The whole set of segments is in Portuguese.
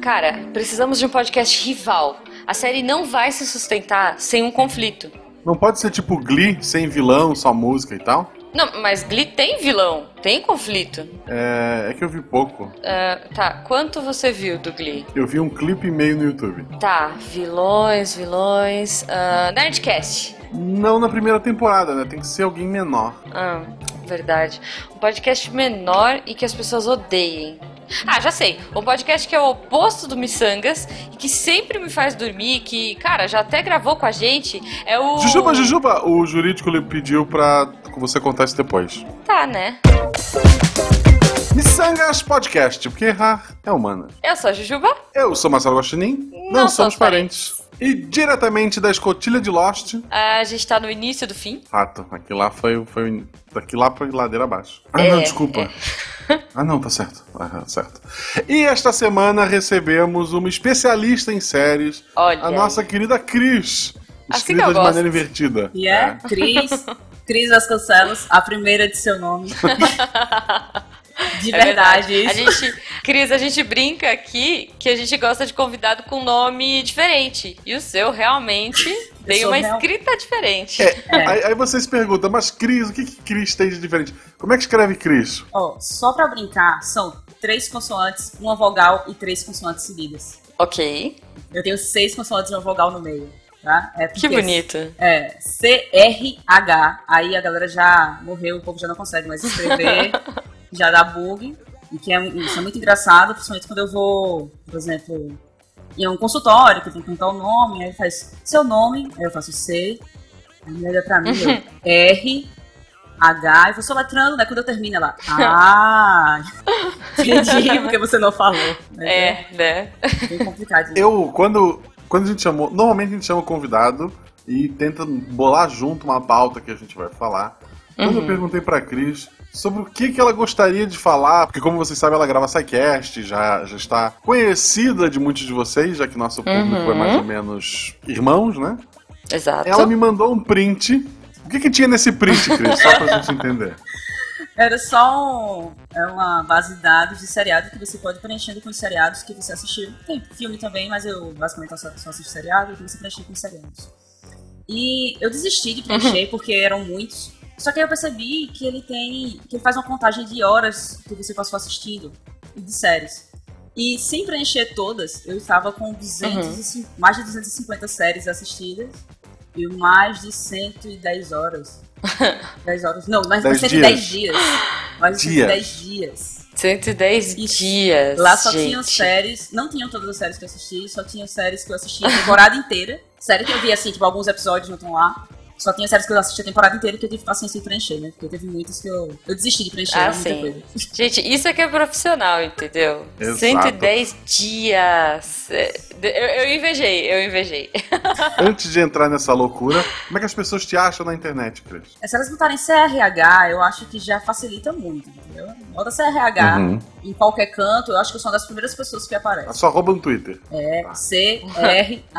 cara, precisamos de um podcast rival. A série não vai se sustentar sem um conflito. Não pode ser tipo Glee, sem vilão, só música e tal? Não, mas Glee tem vilão, tem conflito. É, é que eu vi pouco. Uh, tá, quanto você viu do Glee? Eu vi um clipe e meio no YouTube. Tá, vilões, vilões. Uh, Nerdcast. Não na primeira temporada, né? Tem que ser alguém menor. Ah, verdade. Um podcast menor e que as pessoas odeiem. Ah, já sei. Um podcast que é o oposto do Missangas e que sempre me faz dormir, que, cara, já até gravou com a gente, é o. Jujuba, Jujuba! O jurídico lhe pediu pra você contar isso depois. Tá, né? Missangas Podcast, porque errar é humana. Eu sou a Jujuba. Eu sou Marcelo Guaxinim. Não, Não somos parentes. parentes. E diretamente da escotilha de Lost. A gente tá no início do fim. Fato. Aqui lá foi. foi daqui lá foi ladeira abaixo. Ah, é, não, desculpa. É. Ah, não, tá certo. Ah, certo. E esta semana recebemos uma especialista em séries. Olha. A nossa querida Cris. Assim escrita de gosto. maneira invertida. E yeah, é, Cris. Cris Vasconcelos, a primeira de seu nome. De é verdade. verdade. A gente, Cris, a gente brinca aqui que a gente gosta de convidado com nome diferente. E o seu realmente tem uma real... escrita diferente. É, é. Aí, aí, você se pergunta, mas Cris, o que, que Cris tem de diferente? Como é que escreve Cris? Oh, só pra brincar, são três consoantes, uma vogal e três consoantes seguidas. Ok. Eu tenho seis consoantes e uma vogal no meio. Tá? É que bonito. É, C-R-H. Aí a galera já morreu, o povo já não consegue mais escrever. já dá bug. E que é, isso é muito engraçado, principalmente quando eu vou, por exemplo, em um consultório, que tenho que contar o nome, aí faz seu nome, aí eu faço C, aí olha pra mim, eu, R, H, e vou soletrando, né? Quando eu termino ela, ah, entendi porque você não falou. Né? É, né? Bem complicado. Eu, quando, quando a gente chamou, normalmente a gente chama o convidado e tenta bolar junto uma pauta que a gente vai falar. Quando uhum. eu perguntei pra Cris sobre o que, que ela gostaria de falar, porque como vocês sabem, ela grava SciCast, já, já está conhecida de muitos de vocês, já que nosso público é uhum. é mais ou menos irmãos, né? Exato. Ela me mandou um print. O que, que tinha nesse print, Cris? Só pra gente entender. Era só um, é uma base de dados de seriado que você pode ir preenchendo com os seriados que você assistiu. Tem filme também, mas eu basicamente só, só assisto seriado, que você preenche com os seriados. E eu desisti de preencher uhum. porque eram muitos. Só que aí eu percebi que ele tem. que ele faz uma contagem de horas que você passou assistindo de séries. E sem preencher todas, eu estava com 200 uhum. mais de 250 séries assistidas e mais de 110 horas. 10 horas. Não, mais de 110 dias. dias. Mais de 110 dias. 110 e dias. Lá só gente. tinham séries, não tinham todas as séries que eu assisti, só tinham séries que eu assisti a temporada inteira. Série que eu vi assim, tipo, alguns episódios não estão lá. Só tinha séries que eu assisti a temporada inteira que eu tive paciência de preencher, né? Porque teve muitas que eu, eu desisti de preencher. Ah, sim. Coisa. Gente, isso é que é profissional, entendeu? Exato. 110 dias. É, eu, eu invejei, eu invejei. Antes de entrar nessa loucura, como é que as pessoas te acham na internet, Cris? É, se elas botarem CRH, eu acho que já facilita muito, entendeu? Bota CRH uhum. em qualquer canto, eu acho que eu sou uma das primeiras pessoas que aparecem. Só rouba no Twitter. É, tá. C-R-H-I-S-L-L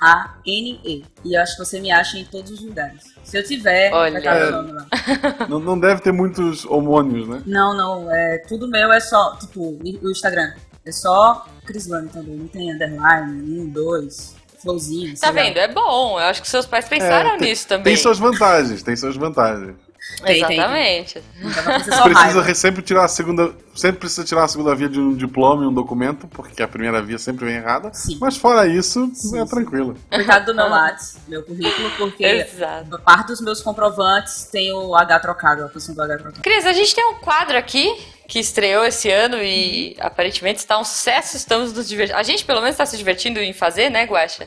a-N-E. E eu acho que você me acha em todos os lugares. Se eu tiver, Olha. É, não, não deve ter muitos homônios, né? Não, não. É, tudo meu é só, tipo, o Instagram. É só Crislane também. Não tem underline, um, dois, flowzinho. Tá vendo? Lá. É bom. Eu acho que seus pais pensaram é, tem, nisso também. Tem suas vantagens, tem suas vantagens. Tem, Exatamente. Tem, tem. precisa sempre tirar a segunda, sempre precisa tirar a segunda via de um diploma e um documento, porque a primeira via sempre vem errada. Sim. Mas fora isso, sim, é tranquilo. Cuidado do meu Lattes, meu currículo, porque Exato. parte dos meus comprovantes tem o H trocado, a posição do H trocado. Cris, a gente tem um quadro aqui que estreou esse ano e aparentemente está um sucesso. Estamos nos divertindo. A gente, pelo menos, está se divertindo em fazer, né, Guaxa?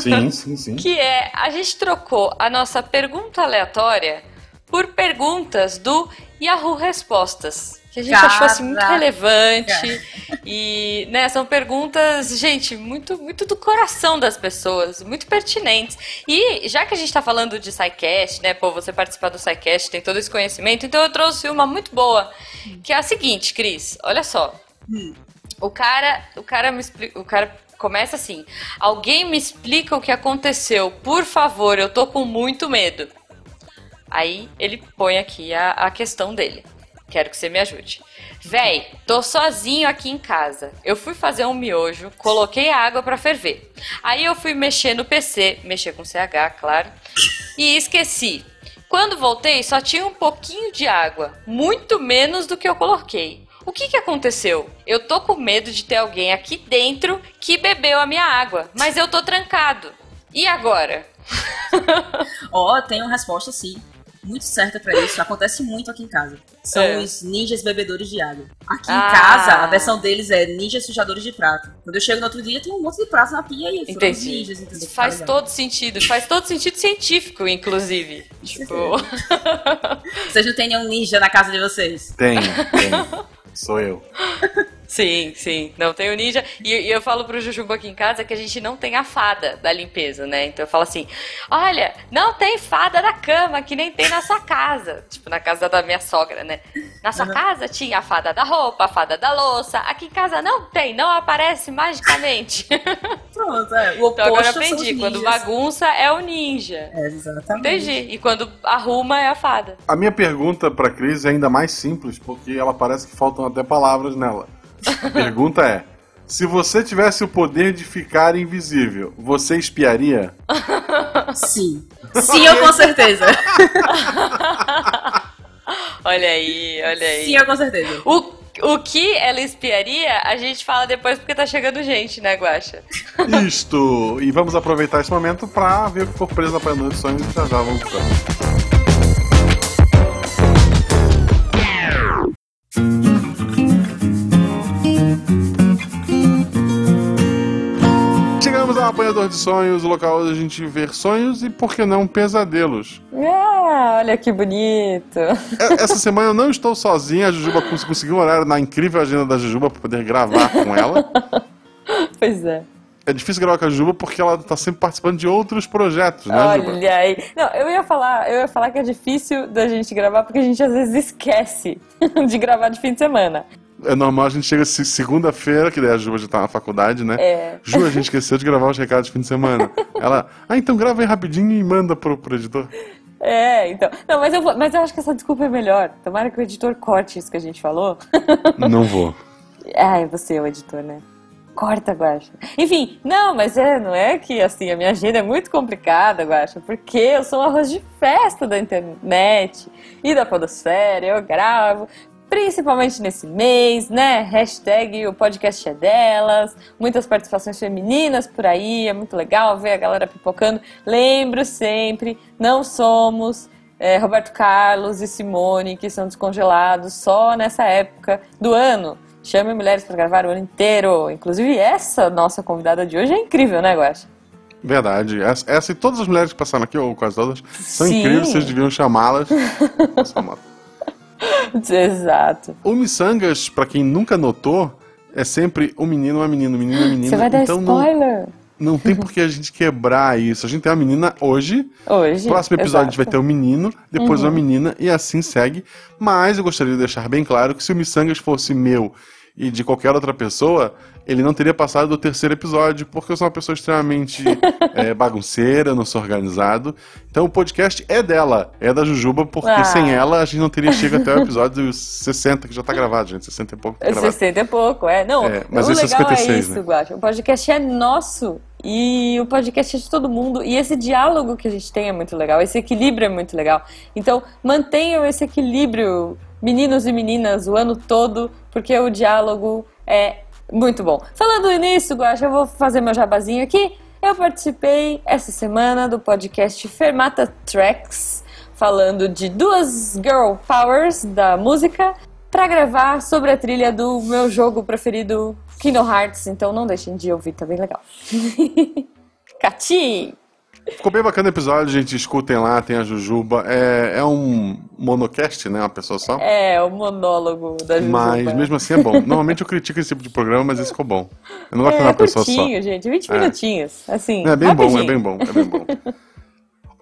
Sim, sim, sim. que é: a gente trocou a nossa pergunta aleatória por perguntas do Yahoo Respostas. Que a gente achou assim muito relevante. E, né, são perguntas, gente, muito, muito do coração das pessoas, muito pertinentes. E já que a gente está falando de SciCast, né, pô, você participar do SciCast, tem todo esse conhecimento, então eu trouxe uma muito boa, que é a seguinte, Cris, olha só. Hum. O cara, o cara me explica, o cara começa assim: "Alguém me explica o que aconteceu, por favor, eu tô com muito medo". Aí ele põe aqui a, a questão dele. quero que você me ajude. Véi, tô sozinho aqui em casa. Eu fui fazer um miojo, coloquei a água para ferver. Aí eu fui mexer no PC, mexer com CH, claro, e esqueci. Quando voltei, só tinha um pouquinho de água, muito menos do que eu coloquei. O que, que aconteceu? Eu tô com medo de ter alguém aqui dentro que bebeu a minha água, mas eu tô trancado. E agora? Ó, oh, uma resposta sim muito certa para isso. Acontece muito aqui em casa. São é. os ninjas bebedores de água. Aqui ah. em casa, a versão deles é ninjas sujadores de prato. Quando eu chego no outro dia, tem um monte de prato na pia e ninjas. Entendeu? Faz todo sentido. Faz todo sentido científico, inclusive. tipo... vocês não têm nenhum ninja na casa de vocês? Tem, tem. Sou eu. Sim, sim. Não tem o ninja. E, e, eu falo pro Jujubo aqui em casa que a gente não tem a fada da limpeza, né? Então eu falo assim: olha, não tem fada da cama, que nem tem na sua casa. Tipo, na casa da minha sogra, né? Na sua uhum. casa tinha a fada da roupa, a fada da louça. Aqui em casa não tem, não aparece magicamente. Pronto, é. O então agora aprendi: quando bagunça é o ninja. É, exatamente. Entendi. E quando arruma é a fada. A minha pergunta pra Cris é ainda mais simples, porque ela parece que faltam até palavras nela. A pergunta é: se você tivesse o poder de ficar invisível, você espiaria? Sim. Sim, eu com certeza. olha aí, olha aí. Sim, eu com certeza. O, o que ela espiaria, a gente fala depois porque tá chegando gente, né, Guaxa? Isto! E vamos aproveitar esse momento pra ver o que for preso na panela de sonhos e já já vamos pra. Ao Apanhador de Sonhos, o local onde a gente vê sonhos e, por que não, pesadelos. Ah, olha que bonito. É, essa semana eu não estou sozinha, a Jujuba conseguiu um horário na incrível agenda da Jujuba para poder gravar com ela. pois é. É difícil gravar com a Juba porque ela tá sempre participando de outros projetos, né, Olha Juba? aí. Não, eu ia falar, eu ia falar que é difícil da gente gravar porque a gente às vezes esquece de gravar de fim de semana. É normal, a gente chega segunda-feira, que daí a Ju já tá na faculdade, né? É. Ju, a gente esqueceu de gravar os recados de fim de semana. Ela, ah, então grava aí rapidinho e manda pro, pro editor. É, então. Não, mas eu, vou, mas eu acho que essa desculpa é melhor. Tomara que o editor corte isso que a gente falou. Não vou. Ah, é você o editor, né? Corta, Guaxa. Enfim, não, mas é, não é que assim, a minha agenda é muito complicada, Guaxa, porque eu sou um arroz de festa da internet e da podosfera, eu gravo, principalmente nesse mês, né? Hashtag o podcast é delas, muitas participações femininas por aí, é muito legal ver a galera pipocando. Lembro sempre, não somos é, Roberto Carlos e Simone que são descongelados só nessa época do ano. Chame mulheres para gravar o ano inteiro. Inclusive, essa nossa convidada de hoje é incrível, né, Guaxa? Verdade. Essa, essa, e todas as mulheres que passaram aqui, ou quase todas, são Sim. incríveis, vocês deviam chamá-las. Exato. O Missangas, pra quem nunca notou, é sempre um menino, uma menina, um menino, uma menina. Você vai dar então spoiler? Não, não tem por que a gente quebrar isso. A gente tem uma menina hoje. Hoje. Próximo episódio exato. a gente vai ter um menino, depois uhum. uma menina e assim segue. Mas eu gostaria de deixar bem claro que se o Missangas fosse meu e de qualquer outra pessoa, ele não teria passado do terceiro episódio, porque eu sou uma pessoa extremamente é, bagunceira, não sou organizado. Então o podcast é dela, é da Jujuba, porque ah. sem ela a gente não teria chegado até o episódio 60, que já tá gravado, gente. 60 e pouco. Tá 60 e pouco, é. Não, é, mas o esse legal é 56, é isso, né? Guacha. O podcast é nosso. E o podcast é de todo mundo. E esse diálogo que a gente tem é muito legal. Esse equilíbrio é muito legal. Então, mantenham esse equilíbrio meninos e meninas o ano todo, porque o diálogo é muito bom. Falando nisso, Guaxa, eu vou fazer meu jabazinho aqui. Eu participei essa semana do podcast Fermata Tracks, falando de duas girl powers da música, para gravar sobre a trilha do meu jogo preferido, Kingdom Hearts. Então não deixem de ouvir, tá bem legal. Cati! Ficou bem bacana o episódio, gente. Escutem lá, tem a Jujuba. É, é um monocast, né? Uma pessoa só. É, o monólogo da Jujuba. Mas mesmo assim é bom. Normalmente eu critico esse tipo de programa, mas esse ficou bom. Eu não gosto é, de uma pessoa só. gente. 20 é. minutinhos. Assim, é bem rapidinho. bom, é bem bom, é bem bom.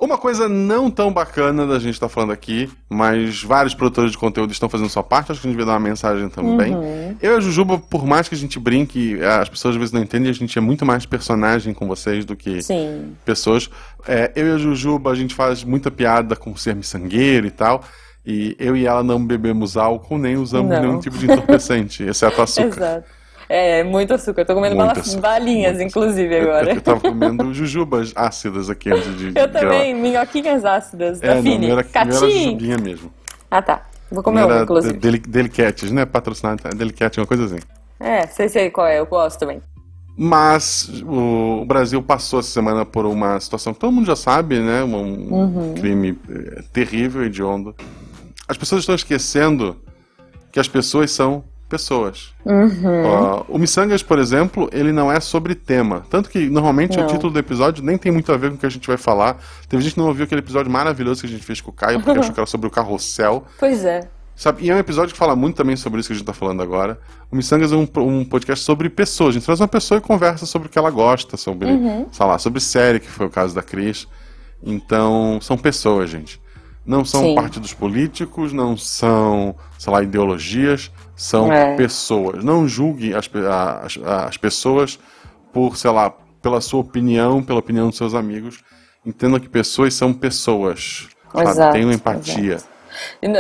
Uma coisa não tão bacana da gente estar tá falando aqui, mas vários produtores de conteúdo estão fazendo sua parte, acho que a gente vai dar uma mensagem também. Uhum. Eu e a Jujuba, por mais que a gente brinque, as pessoas às vezes não entendem, a gente é muito mais personagem com vocês do que Sim. pessoas. É, eu e a Jujuba, a gente faz muita piada com ser miçangueiro e tal. E eu e ela não bebemos álcool nem usamos não. nenhum tipo de entorpecente, exceto açúcar. Exato. É, muito açúcar. Eu tô comendo balas, balinhas, muito inclusive, agora. Eu, eu tava comendo jujubas ácidas aqui antes de. Eu também, minhoquinhas ácidas é, da Fini. Não, era, era jujubinha mesmo. Ah, tá. Vou comer uma, inclusive. Del Delicates, né? Patrocinado, tá? Delicates, uma coisa assim. É, sei, sei qual é, eu gosto também. Mas o Brasil passou essa semana por uma situação que todo mundo já sabe, né? Um uhum. crime eh, terrível, hediondo. As pessoas estão esquecendo que as pessoas são pessoas. Uhum. Uh, o Missangas, por exemplo, ele não é sobre tema. Tanto que, normalmente, não. o título do episódio nem tem muito a ver com o que a gente vai falar. Teve gente que não ouviu aquele episódio maravilhoso que a gente fez com o Caio, porque achou que era sobre o carrossel. Pois é. Sabe, e é um episódio que fala muito também sobre isso que a gente está falando agora. O Missangas é um, um, podcast sobre pessoas. A gente traz uma pessoa e conversa sobre o que ela gosta, sobre, uhum. sei lá, sobre série, que foi o caso da Cris. Então, são pessoas, gente. Não são Sim. partidos políticos, não são, sei lá, ideologias, são é. pessoas. Não julgue as, as, as pessoas por, sei lá, pela sua opinião, pela opinião dos seus amigos. Entenda que pessoas são pessoas. Exato, Tenham empatia. Exato.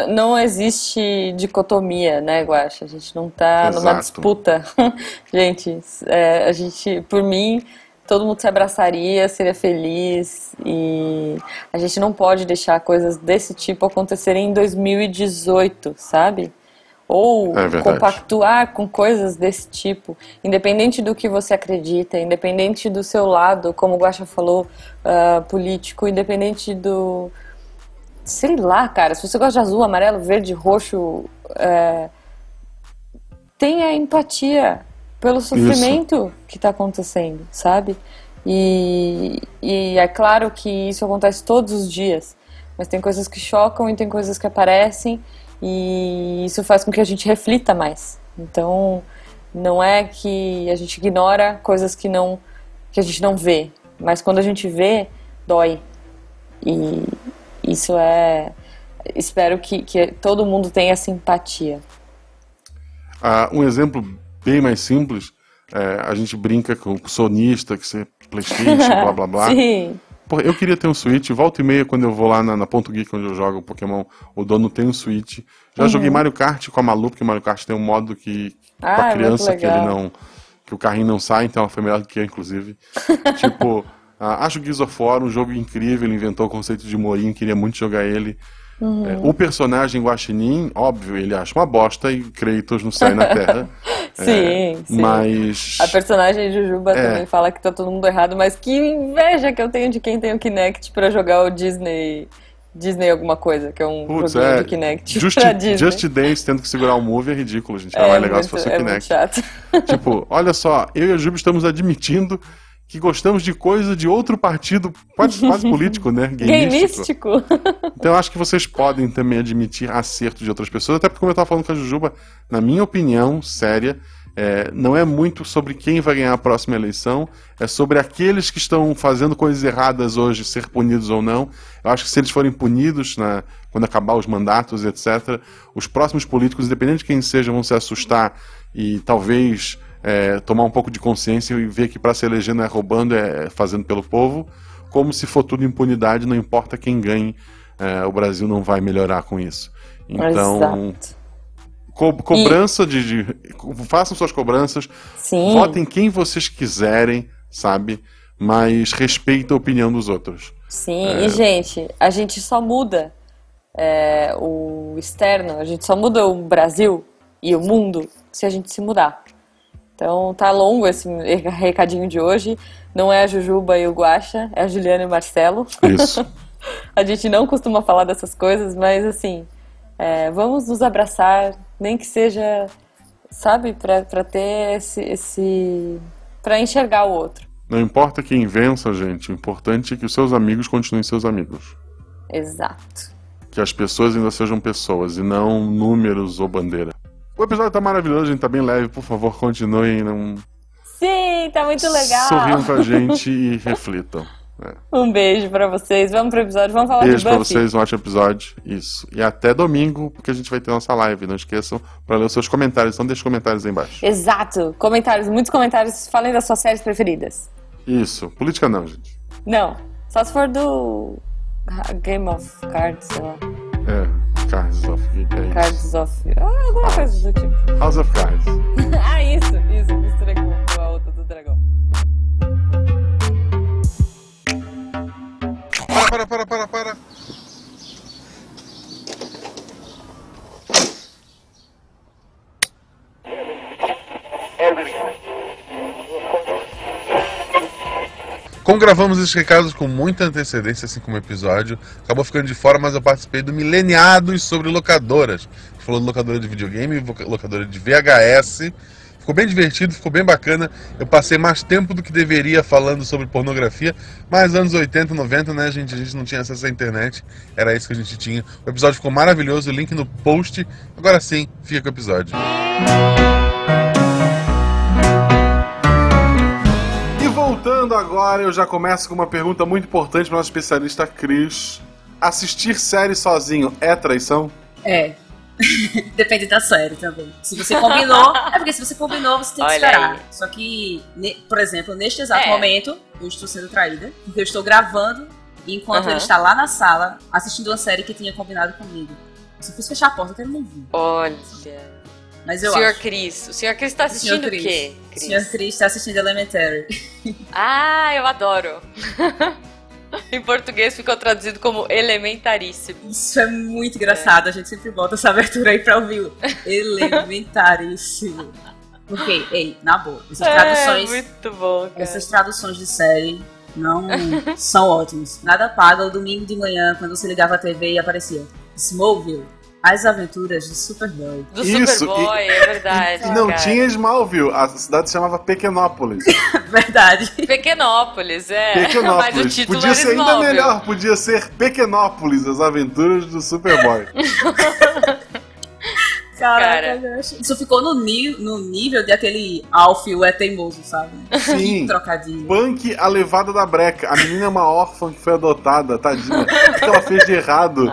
Não existe dicotomia, né, Guaxa? A gente não está numa disputa. gente, é, a gente, por mim, todo mundo se abraçaria, seria feliz e a gente não pode deixar coisas desse tipo acontecerem em 2018, sabe? Ou é compactuar com coisas desse tipo, independente do que você acredita, independente do seu lado, como o Guaxa falou, uh, político, independente do. Sei lá, cara, se você gosta de azul, amarelo, verde, roxo, é, tenha empatia pelo sofrimento isso. que está acontecendo, sabe? E, e é claro que isso acontece todos os dias, mas tem coisas que chocam e tem coisas que aparecem e isso faz com que a gente reflita mais. Então, não é que a gente ignora coisas que não que a gente não vê, mas quando a gente vê, dói. E isso é espero que, que todo mundo tenha simpatia. Ah, um exemplo bem mais simples. É, a gente brinca com o sonista, que você Playstation, blá blá blá. Sim. Porra, eu queria ter um Switch. Volta e meia, quando eu vou lá na, na Ponto Geek, onde eu jogo Pokémon, o dono tem um Switch. Já uhum. joguei Mario Kart com a Malu, porque o Mario Kart tem um modo que. Ah, pra é criança que ele não. que o carrinho não sai, então ela foi melhor do que eu, inclusive. tipo, uh, acho Gears of War um jogo incrível, ele inventou o conceito de Morim, queria muito jogar ele. Uhum. É, o personagem Guaxinim, óbvio, ele acha uma bosta e Kratos não sai na Terra. sim, é, sim. Mas. A personagem Jujuba é. também fala que tá todo mundo errado, mas que inveja que eu tenho de quem tem o Kinect para jogar o Disney. Disney alguma coisa, que é um Puts, joguinho é. de Kinect. Just, Just Dance tendo que segurar o Move é ridículo, gente. Era é mais legal muito, se fosse o Kinect. Muito chato. Tipo, olha só, eu e a Juba estamos admitindo que gostamos de coisa de outro partido, quase, quase político, né? Gameístico. Então eu acho que vocês podem também admitir acerto de outras pessoas, até porque como eu estava falando com a Jujuba, na minha opinião, séria, é, não é muito sobre quem vai ganhar a próxima eleição, é sobre aqueles que estão fazendo coisas erradas hoje ser punidos ou não. Eu acho que se eles forem punidos na, quando acabar os mandatos, etc., os próximos políticos, independente de quem seja, vão se assustar e talvez é, tomar um pouco de consciência e ver que para se eleger não é roubando, é fazendo pelo povo, como se for tudo impunidade, não importa quem ganhe, é, o Brasil não vai melhorar com isso. Então, co cobrança e... de, de, Façam suas cobranças, Sim. votem quem vocês quiserem, sabe? Mas respeitem a opinião dos outros. Sim, é... e gente, a gente só muda é, o externo, a gente só muda o Brasil e o mundo se a gente se mudar. Então tá longo esse recadinho de hoje. Não é a Jujuba e o Guaxa, é a Juliana e o Marcelo. Isso. a gente não costuma falar dessas coisas, mas assim, é, vamos nos abraçar, nem que seja, sabe, para ter esse, esse para enxergar o outro. Não importa quem vença, gente, o importante é que os seus amigos continuem seus amigos. Exato. Que as pessoas ainda sejam pessoas e não números ou bandeira. O episódio tá maravilhoso, a gente tá bem leve, por favor, continuem. Não... Sim, tá muito legal. Sorriam com a gente e reflitam. É. Um beijo para vocês. Vamos pro episódio, vamos falar beijo de. Beijo pra vocês, um ótimo episódio. Isso. E até domingo, porque a gente vai ter nossa live. Não esqueçam para ler os seus comentários. Então deixe comentários aí embaixo. Exato. Comentários, muitos comentários. Falem das suas séries preferidas. Isso. Política não, gente. Não. Só se for do Game of Cards, sei lá. É, Cards. Cards of. Ah, alguma coisa do tipo. House of Cards. ah, isso, isso, misturei com a outra do dragão. Para, para, para, para, para. Como gravamos esses recados com muita antecedência, assim como o episódio, acabou ficando de fora, mas eu participei do Mileniados sobre locadoras. Falou de locadora de videogame, locadora de VHS. Ficou bem divertido, ficou bem bacana. Eu passei mais tempo do que deveria falando sobre pornografia, mas anos 80, 90, né, gente? A gente não tinha acesso à internet, era isso que a gente tinha. O episódio ficou maravilhoso, o link no post. Agora sim, fica com o episódio. Voltando agora, eu já começo com uma pergunta muito importante para o nosso especialista Cris. Assistir série sozinho é traição? É. Depende da série também. Se você combinou, é porque se você combinou, você tem que Olha esperar. Aí. Só que, por exemplo, neste exato é. momento, eu estou sendo traída, porque eu estou gravando enquanto uhum. ele está lá na sala assistindo uma série que tinha combinado comigo. Se eu fosse fechar a porta, eu quero nem vir. Olha. Mas eu Senhor acho. Cris. O Senhor Cris está assistindo o, o quê? Cris? O Senhor Cris está assistindo Elementary. Ah, eu adoro. em português ficou traduzido como elementaríssimo. Isso é muito engraçado. É. A gente sempre volta essa abertura aí pra ouvir. Elementaríssimo. Porque, ei, na boa, essas é, traduções. Muito bom, cara. Essas traduções de série não são ótimas. Nada paga o domingo de manhã, quando você ligava a TV e aparecia Smallville. As Aventuras do Superboy. Do Isso, Superboy, e, é verdade. E não cara. tinha Smallville, a cidade se chamava Pequenópolis. verdade. Pequenópolis, é. Pequenópolis. Mas o título podia ser ainda melhor, podia ser Pequenópolis, As Aventuras do Superboy. Caraca, Cara. Isso ficou no, no nível de aquele Alf, o é teimoso, sabe? Sim. Trocadilho. Punk, a levada da breca. A menina é uma órfã que foi adotada, tadinha. O que ela fez de errado?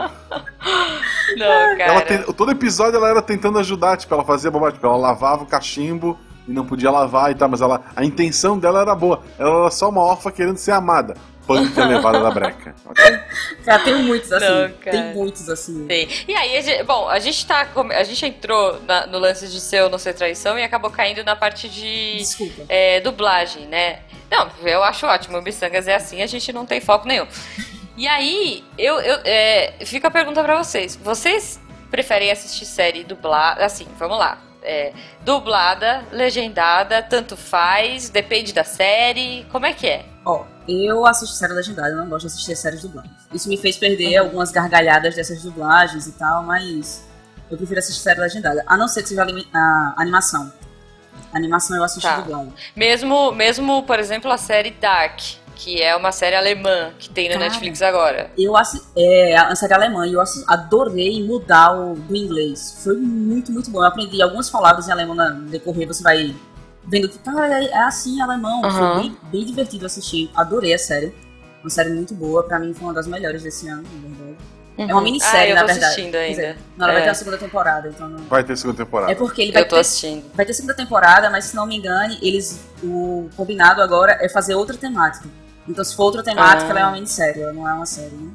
Não, cara. Ela te... Todo episódio ela era tentando ajudar, tipo, ela fazia bobagem, tipo, ela lavava o cachimbo e não podia lavar e tal, mas ela, a intenção dela era boa. Ela era só uma órfã querendo ser amada. Punk levada da breca. Okay? Cara, tem muitos assim. Não, tem muitos assim. Tem. E aí, a gente, bom, a gente tá. A gente entrou na, no lance de ser ou não ser traição e acabou caindo na parte de Desculpa. É, dublagem, né? Não, eu acho ótimo. O Missangas é assim, a gente não tem foco nenhum. E aí, eu, eu é, fica a pergunta para vocês. Vocês preferem assistir série dublada? Assim, vamos lá. É, dublada, legendada, tanto faz, depende da série. Como é que é? Ó, eu assisto série legendada, eu não gosto de assistir séries dubladas. Isso me fez perder uhum. algumas gargalhadas dessas dublagens e tal, mas eu prefiro assistir série legendada. A não ser que seja a animação. A animação eu assisto tá. dublada. Mesmo, mesmo, por exemplo, a série Dark que é uma série alemã que tem na Cara, Netflix agora. Eu é a série alemã e eu adorei mudar o do inglês. Foi muito, muito bom. Eu aprendi algumas palavras em alemão no decorrer, você vai vendo que, cara, é, é assim alemão. Uhum. Foi bem, bem, divertido assistir. Adorei a série. Uma série muito boa, pra mim foi uma das melhores desse ano, na verdade. Uhum. É uma minissérie, ah, na verdade. assistindo ainda. Dizer, não, ela é. vai ter a segunda temporada, então não... Vai ter segunda temporada. É porque ele vai eu tô ter, assistindo. Vai ter segunda temporada, mas se não me engane, eles o combinado agora é fazer outra temática. Então, se for outra temática, ah. ela é uma minissérie, ela não é uma série, né?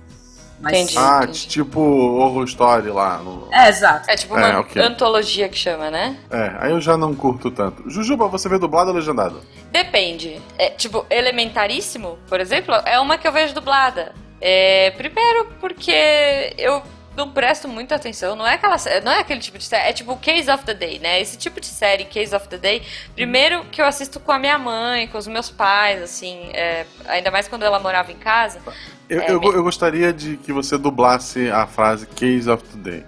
Mas, entendi, ah, entendi. tipo Horror Story lá. No... É, exato. É tipo uma é, okay. antologia que chama, né? É, aí eu já não curto tanto. Jujuba, você vê dublado ou legendado? Depende. É, tipo, Elementaríssimo, por exemplo, é uma que eu vejo dublada. É, primeiro porque eu não presto muita atenção. Não é, aquela, não é aquele tipo de série. É tipo Case of the Day, né? Esse tipo de série, Case of the Day. Primeiro que eu assisto com a minha mãe, com os meus pais, assim. É, ainda mais quando ela morava em casa. Eu, é, eu, eu, gostaria de que você dublasse a frase Case of the Day.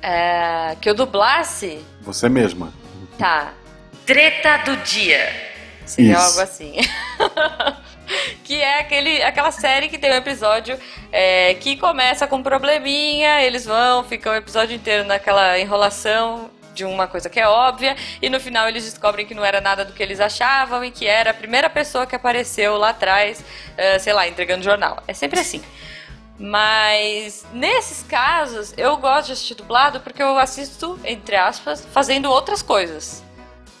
É, que eu dublasse? Você mesma. Tá. Treta do dia. Seria Isso. algo assim. que é aquele, aquela série que tem um episódio é, que começa com um probleminha, eles vão, ficam o episódio inteiro naquela enrolação de uma coisa que é óbvia, e no final eles descobrem que não era nada do que eles achavam e que era a primeira pessoa que apareceu lá atrás, uh, sei lá, entregando jornal. É sempre assim. Mas nesses casos eu gosto de assistir dublado porque eu assisto, entre aspas, fazendo outras coisas.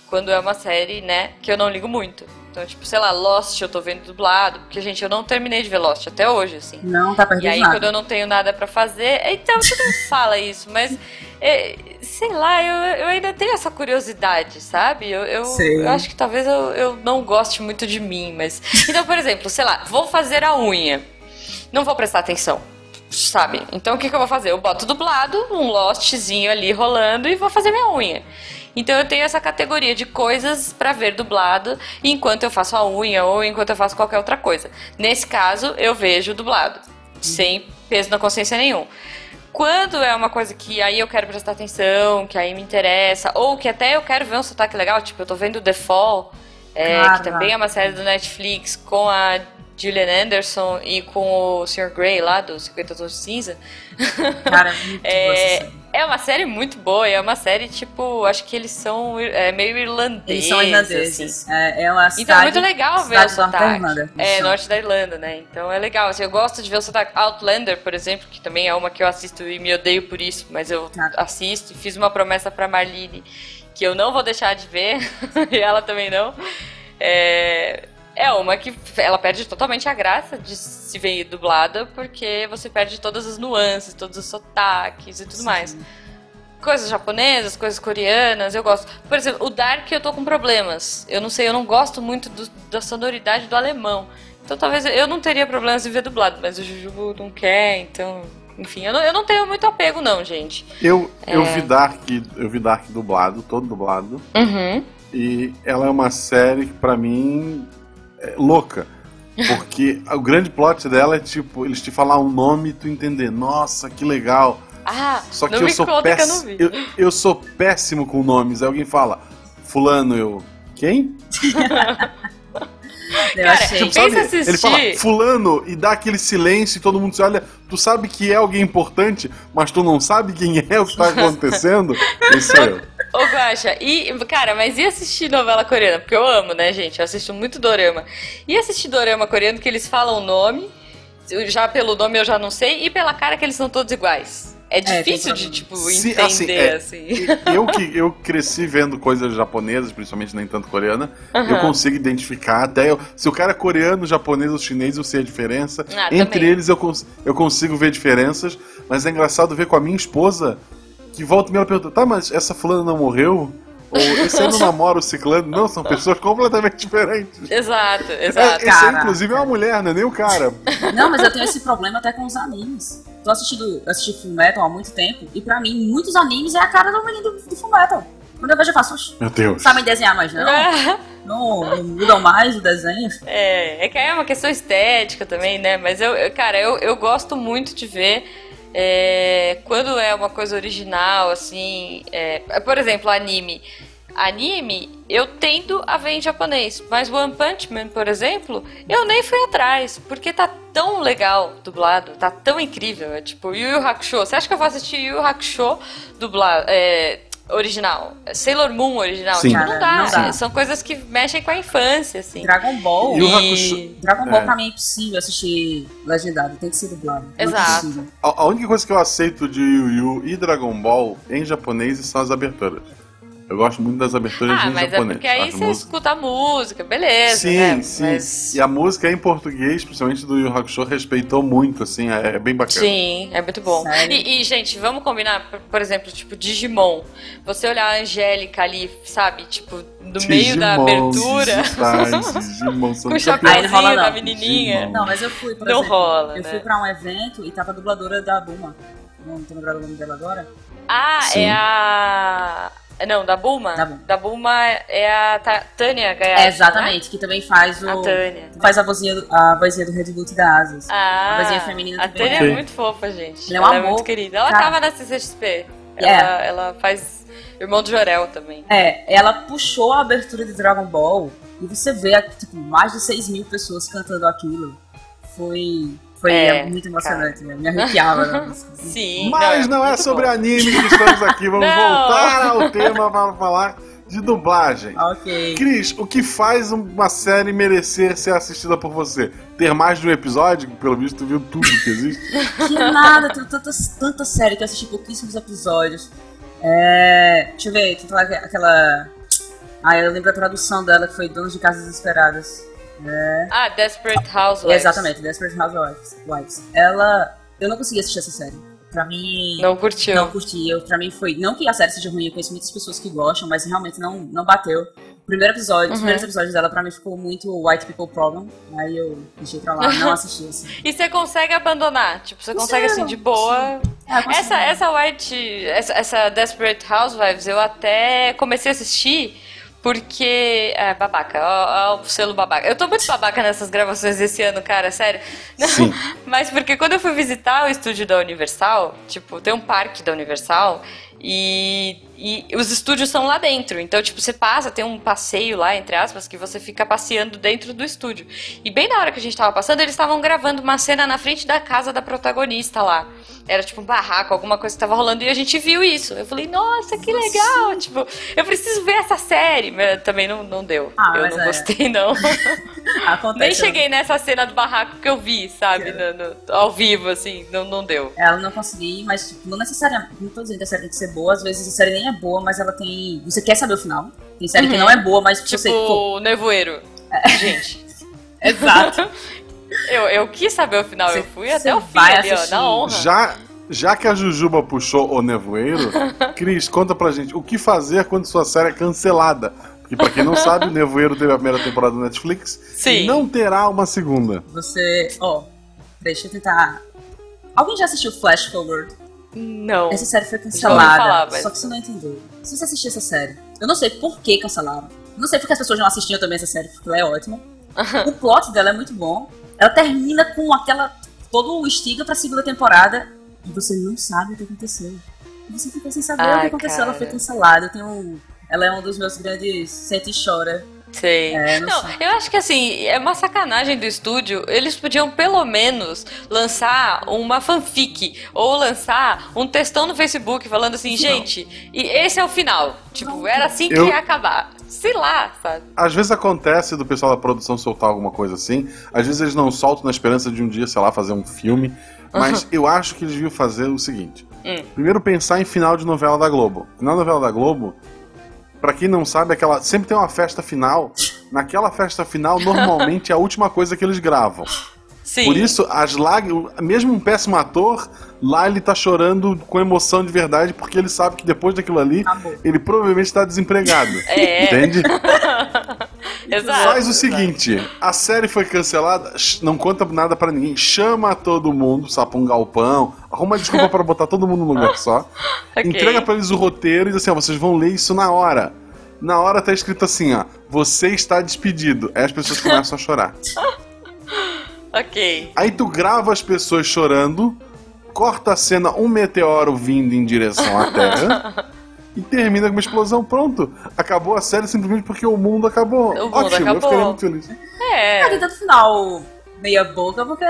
Quando é uma série, né, que eu não ligo muito. Então, tipo, sei lá, Lost eu tô vendo dublado, porque, gente, eu não terminei de ver Lost até hoje, assim. Não, tá perdendo E aí, nada. quando eu não tenho nada pra fazer, então todo mundo fala isso, mas é, sei lá, eu, eu ainda tenho essa curiosidade, sabe? Eu, eu, eu acho que talvez eu, eu não goste muito de mim, mas. Então, por exemplo, sei lá, vou fazer a unha. Não vou prestar atenção. Sabe? Então o que, que eu vou fazer? Eu boto dublado, um lostzinho ali rolando e vou fazer minha unha. Então eu tenho essa categoria de coisas pra ver dublado enquanto eu faço a unha ou enquanto eu faço qualquer outra coisa. Nesse caso, eu vejo dublado, sem peso na consciência nenhum. Quando é uma coisa que aí eu quero prestar atenção, que aí me interessa, ou que até eu quero ver um sotaque legal, tipo, eu tô vendo The Fall, é, que também é uma série do Netflix com a Gillian Anderson e com o Sr. Grey lá do 50 Tons de Cinza. Cara, é É, uma série muito boa, é uma série tipo, acho que eles são é, meio irlandeses. Eles são irlandeses. assim. É, é uma cidade, Então é muito legal ver o da sotaque. Irlanda. É, norte da Irlanda, né? Então é legal. Assim, eu gosto de ver o sotaque. Outlander, por exemplo, que também é uma que eu assisto e me odeio por isso, mas eu Tá. assisto. Fiz uma promessa pra Marlene que eu não vou deixar de ver, e ela também não. É, é uma que ela perde totalmente a graça de se ver dublada, porque você perde todas as nuances, todos os sotaques e tudo Sim. mais coisas japonesas, coisas coreanas, eu gosto. Por exemplo, o Dark eu tô com problemas. Eu não sei, eu não gosto muito do- da sonoridade do alemão. Então talvez eu não teria problemas em ver dublado, mas o Jujubu não quer, então. Enfim, eu não, eu não tenho muito apego, não, gente. Eu, eu É. vi Dark, eu vi Dark dublado, todo dublado. Uhum. E ela é uma série que pra mim é louca. Porque o grande plot dela é tipo, eles te falar um nome e tu entender, nossa, que legal. Ah, Só que não eu me sou que eu não péssimo. vi. Eu, eu sou péssimo com nomes. Aí alguém fala, fulano, eu. Quem? Eu Cara, tipo, Pensa Sabe? Ele assistir. fala fulano e dá aquele silêncio e todo mundo se olha. Tu sabe que é alguém importante, mas tu não sabe quem é o que tá acontecendo. Sou eu. Ô, Guaxa, e, cara, mas e assistir novela coreana? Porque eu amo, né, gente? Eu assisto muito dorama. E assistir dorama coreano que eles falam o nome, eu já pelo nome eu já não sei, e pela cara que eles são todos iguais. É tem difícil problema. de, tipo, Se- entender, assim, é, assim. Eu que eu cresci vendo coisas japonesas, principalmente nem tanto coreana, eu Aham. consigo identificar até eu- se o cara é coreano, japonês ou chinês, eu sei a diferença. Ah, Entre também. eles eu, cons- eu consigo ver diferenças, mas é engraçado ver com a minha esposa que volta e meia pergunta: "Tá, mas essa fulana não morreu?" Ou esse aí não namora o ciclano? Não, são pessoas completamente diferentes. Exato, É, exato. esse aí, inclusive, é uma mulher, não é nem o cara. Não, mas eu tenho esse problema até com os animes. Tô assistindo, assisti Full Metal há muito tempo, e pra mim, muitos animes é a cara do menino do, do Full Metal. Quando eu vejo, eu faço, "Oxe, Meu Deus. sabem desenhar mais não? Não, não mudam mais o desenho? É, é que é uma questão estética também, né? Mas eu, eu- cara, eu, eu gosto muito de ver é, quando é uma coisa original, assim. é, por exemplo, anime. Anime, eu tendo a ver em japonês, mas One Punch Man, por exemplo, eu nem fui atrás, porque tá tão legal dublado, tá tão incrível. É tipo, Yu Yu Hakusho. Você acha que eu vou assistir Yu Yu Hakusho dublado, é, original? Sailor Moon original? Sim. Tipo, não dá. Cara, não dá. São coisas que mexem com a infância, assim. Dragon Ball. E Hakusho- Dragon Ball É. pra mim é impossível assistir legendado, tem que ser dublado. É Exato. A, a única coisa que eu aceito de Yu Yu e Dragon Ball em japonês são as aberturas. Eu gosto muito das aberturas Ah, em mas é japonês. porque aí você música- escuta a música, beleza, Sim, né? sim. Mas- E a música em português, principalmente do Yu Hakusho, respeitou muito, assim, é, é bem bacana. Sim, é muito bom. E, e, gente, vamos combinar, por, exemplo, tipo, Digimon. Você olhar a Angélica ali, sabe? Tipo, no meio da Digimon, abertura. digitais, Digimon, são Com o chapéuzinho da não. menininha. Digimon. Não, mas eu fui, por Não exemplo, rola, eu né? fui pra um evento e tava a dubladora da Buma. Não tô lembrado o nome dela agora. Ah, Sim. é a. Não, da Bulma? Da Bulma. é a Ta- Tânia Gaiato. É, exatamente, que também faz o. né? A Tânia. Faz a vozinha, do- a vozinha do Red Boot da Asas. Ah, A vozinha feminina a também Tânia é. muito fofa, gente. Ela é um ela é amor. muito querida. Ela Cara. tava na CCXP. É. Ela, ela faz irmão do Jorel também. É, ela puxou a abertura de Dragon Ball e você vê, tipo, mais de 6 mil pessoas cantando aquilo. Foi. Foi É, muito emocionante, né? me arrepiava. né? Sim. Mas não é muito sobre bom. anime que estamos aqui. Vamos Não. voltar ao tema para falar de dublagem. ok. Cris, o que faz uma série merecer ser assistida por você? Ter mais de um episódio? Pelo visto, tu viu tudo que existe. Que nada, tem tanta, tanta série que eu assisti pouquíssimos episódios. É, deixa eu ver, tem aquela- aquela. Ah, eu lembro a tradução dela, que foi Donos de Casas Desesperadas. É. Ah, Desperate Housewives. Exatamente, Desperate Housewives. Ela... Eu não consegui assistir essa série. Pra mim. Não curtiu. Não curti. Eu, pra mim foi. Não que a série seja ruim, eu conheço muitas pessoas que gostam, mas realmente não, não bateu. O primeiro episódio, uhum. os primeiros episódios dela pra mim ficou muito White People Problem. Aí eu deixei pra lá, não assisti assim. e você consegue abandonar? Tipo, você consegue assim, de boa. É, essa, essa White. Essa, essa Desperate Housewives, eu até comecei a assistir porque. É, babaca, ó, ó, o selo babaca. Eu tô muito babaca nessas gravações desse ano, cara, sério. Sim. Mas porque quando eu fui visitar o estúdio da Universal, tipo, tem um parque da Universal e, e os estúdios são lá dentro. Então, tipo, você passa, tem um passeio lá, entre aspas, que você fica passeando dentro do estúdio. E bem na hora que a gente tava passando, eles estavam gravando uma cena na frente da casa da protagonista lá. Era tipo um barraco, alguma coisa que tava rolando, e a gente viu isso. Eu falei, nossa, que legal! Tipo, eu preciso ver essa série. Mas também não, não deu. Ah, eu não é. gostei, não. Nem cheguei nessa cena do barraco que eu vi, sabe? No, no, ao vivo, assim, não, não deu. Ela não consegui, mas tipo, não necessariamente. Não tô dizendo que a série tem que ser boa, às vezes a série nem é boa, mas ela tem. Você quer saber o final. Tem série uhum. que não é boa, mas tipo, você. Tipo, Nevoeiro. É. Gente. Exato. Eu, eu quis saber o final, você, eu fui até o fim ali, ó, na honra. Já, já que a Jujuba puxou o Nevoeiro, Cris, conta pra gente o que fazer quando sua série é cancelada. Porque pra quem não sabe, o Nevoeiro teve a primeira temporada do Netflix Sim. e não terá uma segunda. Você. Ó, oh, deixa eu tentar. Alguém já assistiu Flash Forward? Não. Essa série foi cancelada. Falar, mas... Só que você não entendeu. Se você assistir essa série, eu não sei por que cancelaram. Não sei porque as pessoas não assistiam também essa série, porque ela é ótima. o plot dela é muito bom. Ela termina com aquela. todo o estiga pra segunda temporada. E você não sabe o que aconteceu. Você fica sem saber o que aconteceu. Cara. Ela foi cancelada. Eu tenho. Ela é um dos meus grandes sente e chora Sei. É, não, não eu acho que assim, é uma sacanagem do estúdio. Eles podiam pelo menos lançar uma fanfic ou lançar um textão no Facebook falando assim, gente, e esse é o final. Tipo, era assim que eu... ia acabar. Sei lá, sabe? Às vezes acontece do pessoal da produção soltar alguma coisa assim. Às vezes eles não soltam na esperança de um dia, sei lá, fazer um filme. Mas uhum. eu acho que eles deviam fazer o seguinte: hum. primeiro pensar em final de novela da Globo. Final de novela da Globo, Pra quem não sabe, aquela sempre tem uma festa final. Naquela festa final, normalmente é a última coisa que eles gravam. Sim. Por isso, as lágrimas, mesmo um péssimo ator, lá ele tá chorando com emoção de verdade, porque ele sabe que depois daquilo ali, Amor. ele provavelmente está desempregado. É. Entende? Exato. Faz o seguinte: a série foi cancelada, não conta nada para ninguém, chama todo mundo, sapa um galpão, arruma desculpa para botar todo mundo no lugar só, okay. entrega para eles o roteiro e diz assim: ó, vocês vão ler isso na hora. Na hora tá escrito assim, ó, você está despedido. Aí as pessoas começam a chorar. Ok. Aí tu grava as pessoas chorando, corta a cena um meteoro vindo em direção à Terra. e termina com uma explosão. Pronto. Acabou a série simplesmente porque o mundo acabou. O mundo Ótimo, acabou. eu ficaria muito feliz. É. É, tanto final meia boca, porque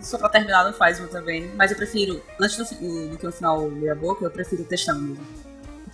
só pra terminar não faz muito também. Mas eu prefiro, antes do, do que o final meia boca, eu prefiro o textão mesmo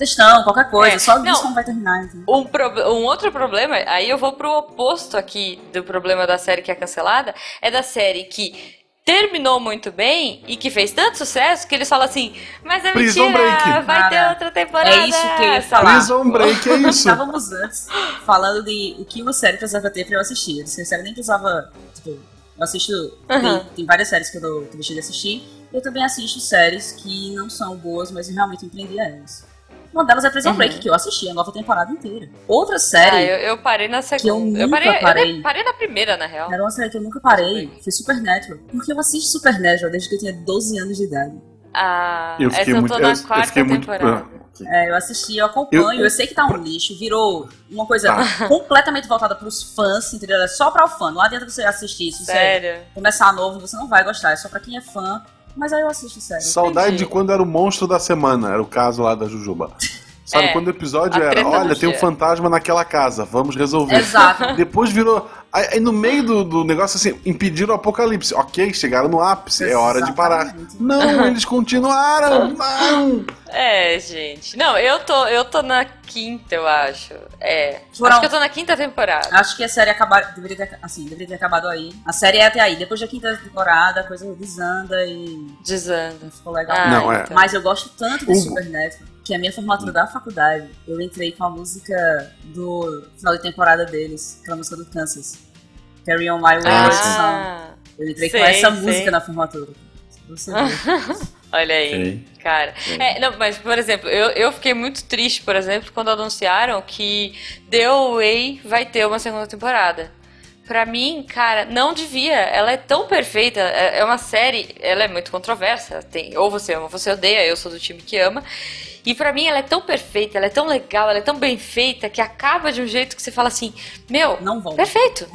textão, qualquer coisa, é. só não, como vai terminar. Um, pro, um outro problema, aí eu vou pro oposto aqui do problema da série que é cancelada, é da série que terminou muito bem e que fez tanto sucesso que eles falam assim, mas é Prison mentira, Break. vai ter outra temporada. É isso que eu ia falar. Prison Break, é isso. Estávamos antes falando de o que uma série precisava ter pra eu assistir. Eu disse, a série nem precisava, tipo, eu assisto, uhum. tem, tem, várias séries que eu, dou, que eu deixei de assistir, eu também assisto séries que não são boas, mas eu realmente empreendi elas. Uma delas é Prison uhum. Break, que eu assisti a nova temporada inteira. Outra série. Ah, eu, eu parei na segunda. Que eu nunca eu parei, parei. Eu parei na primeira, na real. Era uma série que eu nunca parei. Foi Supernatural. Porque eu assisto Supernatural desde que eu tinha 12 anos de idade. Ah, eu fiquei essa muito, eu tô na eu, quarta eu temporada. Muito... É, eu assisti, eu acompanho, eu, eu, sei que tá um lixo, virou uma coisa tá. completamente voltada pros fãs, entendeu? É só pra o fã, não adianta você assistir isso. Sério? Você começar novo, você não vai gostar, é só pra quem é fã. Mas aí eu assisto sério. Saudade Entendi. de quando era o monstro da semana, era o caso lá da Jujuba. Sabe, é, quando o episódio era, olha, tem um fantasma naquela casa, vamos resolver. Exato. Depois virou. Aí, aí no meio do, do, negócio, assim, impediram o apocalipse. Ok, chegaram no ápice, Exatamente. é hora de parar. Não, eles continuaram! Não! É, gente. Não, eu tô, eu tô na quinta, eu acho. É. Foram... Acho que eu tô na quinta temporada. Acho que a série acabar, deveria ter, assim, deveria ter acabado aí. A série é até aí. Depois da quinta temporada, a coisa desanda e. Desanda. Ficou legal. Ah, não, é. Mas eu gosto tanto de Supernatural que a minha formatura da faculdade, eu entrei com a música do final de temporada deles, aquela música do Kansas. Carry On My Way ah, Eu entrei sei, com essa sei. música na formatura. Você Olha aí, cara. É, não, mas, por exemplo, eu, eu fiquei muito triste, por exemplo, quando anunciaram que The Away vai ter uma segunda temporada. Pra mim, cara, não devia. Ela é tão perfeita. É, é uma série, ela é muito controversa. Tem, ou você ama ou você odeia. Eu sou do time que ama. E para mim ela é tão perfeita, ela é tão legal, ela é tão bem feita que acaba de um jeito que você fala assim: Meu, não vão. Perfeito.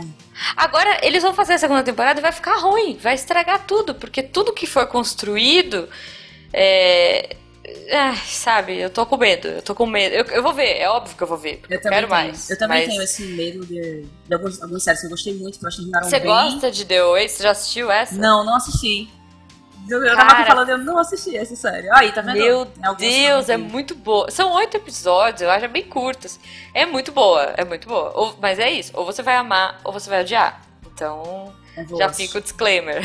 Agora eles vão fazer a segunda temporada e vai ficar ruim, vai estragar tudo, porque tudo que foi construído. É, é, sabe, eu tô com medo, eu tô com medo. Eu, eu vou ver, é óbvio que eu vou ver, eu, eu quero tenho, mais. Eu também mas... tenho esse medo de, de alguns, alguns séries que eu gostei muito, que eu acho que Você bem. gosta de The Way? Você já assistiu essa? Não, não assisti. Eu, eu tava aqui falando, eu não assisti essa série. Aí, tá vendo? Meu Deus, é muito boa. São oito episódios, eu acho bem curtas. É muito boa, é muito boa. Ou, mas é isso, ou você vai amar, ou você vai odiar. Então, já fica o disclaimer.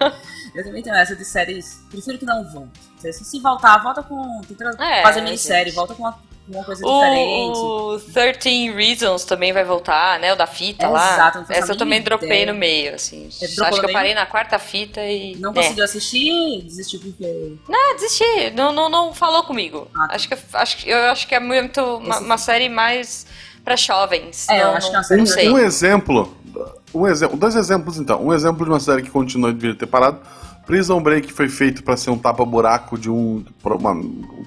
eu também tenho essa de séries, prefiro que não vão. Se voltar, volta com. Tenta é, fazer minissérie, gente. volta com uma uma coisa o, diferente. O 13 Reasons também vai voltar, né? O da fita é, lá. Exato, Essa eu também ideia. dropei no meio, assim. Acho que eu parei na quarta fita e. Não né. conseguiu assistir? Desistiu porque. Não, desisti. Não, não, não falou comigo. Ah, tá. acho, que, acho, eu acho que é muito uma, uma série mais para jovens. É, não, eu acho que é uma série um, sei. um exemplo. Um exemplo, dois exemplos então. Um exemplo de uma série que continua de deveria ter parado Prison Break foi feito para ser um tapa-buraco de um. uma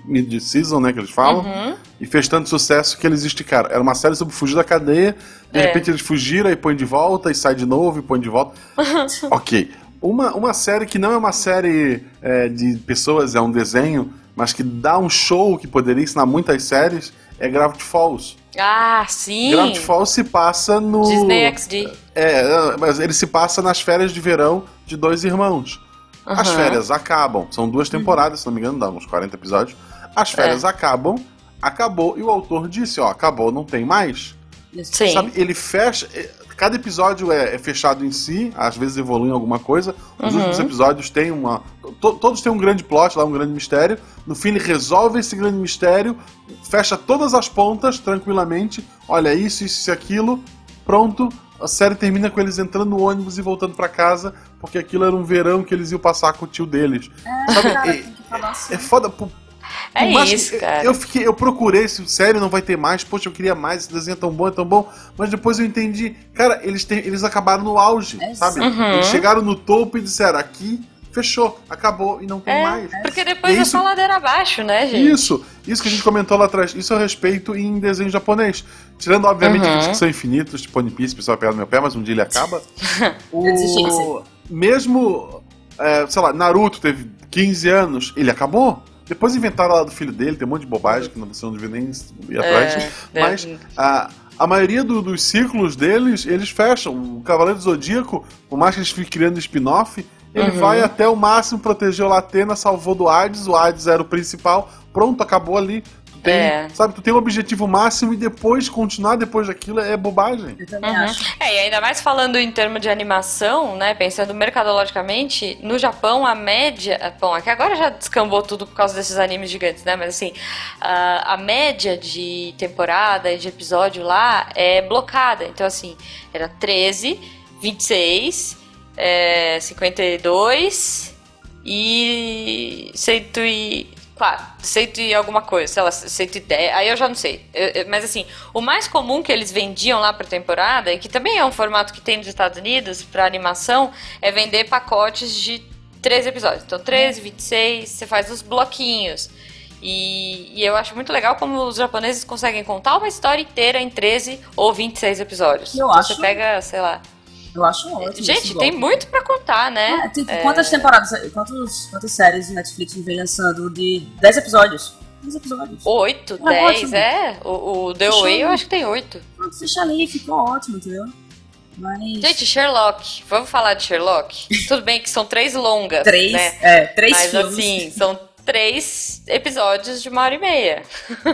mid-season, né? Que eles falam. Uhum. E fez tanto sucesso que eles esticaram. Era uma série sobre fugir da cadeia, de é. repente eles fugiram, aí põe de volta, e sai de novo, e põe de volta. ok. Uma, uma série que não é uma série é, de pessoas, é um desenho, mas que dá um show que poderia ensinar muitas séries, é Gravity Falls. Ah, sim! Gravity Falls se passa no. Disney XD. É, mas ele se passa nas férias de verão de dois irmãos. Uhum. As férias acabam. São duas temporadas, se não me engano, dá uns 40 episódios. As férias é. acabam, acabou, e o autor disse, ó, acabou, não tem mais. Sim. Sabe, ele fecha. É, cada episódio é, é, fechado em si, às vezes evolui em alguma coisa. Os uhum. últimos episódios têm uma. To, todos têm um grande plot lá, um grande mistério. No fim, ele resolve esse grande mistério, fecha todas as pontas tranquilamente. Olha, isso, isso e aquilo. Pronto, a série termina com eles entrando no ônibus e voltando para casa, porque aquilo era um verão que eles iam passar com o tio deles. É, Sabe? Cara, é, assim. é foda. Por, é isso, cara. Eu, fiquei, eu procurei se série não vai ter mais, poxa, eu queria mais, esse desenho é tão bom, é tão bom. Mas depois eu entendi, cara, eles, tem, eles acabaram no auge, é sabe? Uhum. Eles chegaram no topo e disseram, aqui fechou, acabou e não tem é, mais. Porque depois é isso, ladeira abaixo, né, gente? Isso, isso que a gente comentou lá atrás, isso eu respeito em desenho japonês. Tirando, obviamente, uhum. que são infinitos, tipo One Piece, pessoal pega no meu pé, mas um dia ele acaba. o... Mesmo, é, sei lá, Naruto teve 15 anos, ele acabou. Depois inventaram lá do filho dele, tem um monte de bobagem que você não devia nem ir atrás. É, mas é. a, a maioria do, dos ciclos deles, eles fecham. O Cavaleiro do Zodíaco, por mais que eles fiquem criando spin-off, ele uhum. vai até o máximo, protegeu Latena, salvou do Hades, o Hades era o principal, pronto, acabou ali. Tu tem, é. sabe, tu tem um objetivo máximo e depois continuar depois daquilo é bobagem. Uhum. É, e ainda mais falando em termos de animação, né, pensando mercadologicamente, no Japão a média, bom, aqui agora já descambou tudo por causa desses animes gigantes, né, mas assim, a, a média de temporada e de episódio lá é blocada, então assim, era 13, 26 é, 52 e 104, 100 e alguma coisa, sei lá, 110, aí eu já não sei. Eu, eu, mas assim, o mais comum que eles vendiam lá pra temporada, e que também é um formato que tem nos Estados Unidos para animação, é vender pacotes de 13 episódios. Então 13, 26, você faz os bloquinhos. E, e, eu acho muito legal como os japoneses conseguem contar uma história inteira em 13 ou 26 episódios. Eu então acho... Você pega, sei lá, eu acho ótimo. Gente, tem muito pra contar, né? É, tem, é... Quantas temporadas, quantos, quantas séries Netflix vem lançando de 10 episódios? 10 episódios. 8, 10, é, é. O, o The Way eu acho que tem 8. Pronto, fecha ali, ficou ótimo, entendeu? Mas... Gente, Sherlock. Vamos falar de Sherlock? Tudo bem que são três longas. Três, né? é, três Mas filmes. assim, são três episódios de uma hora e meia.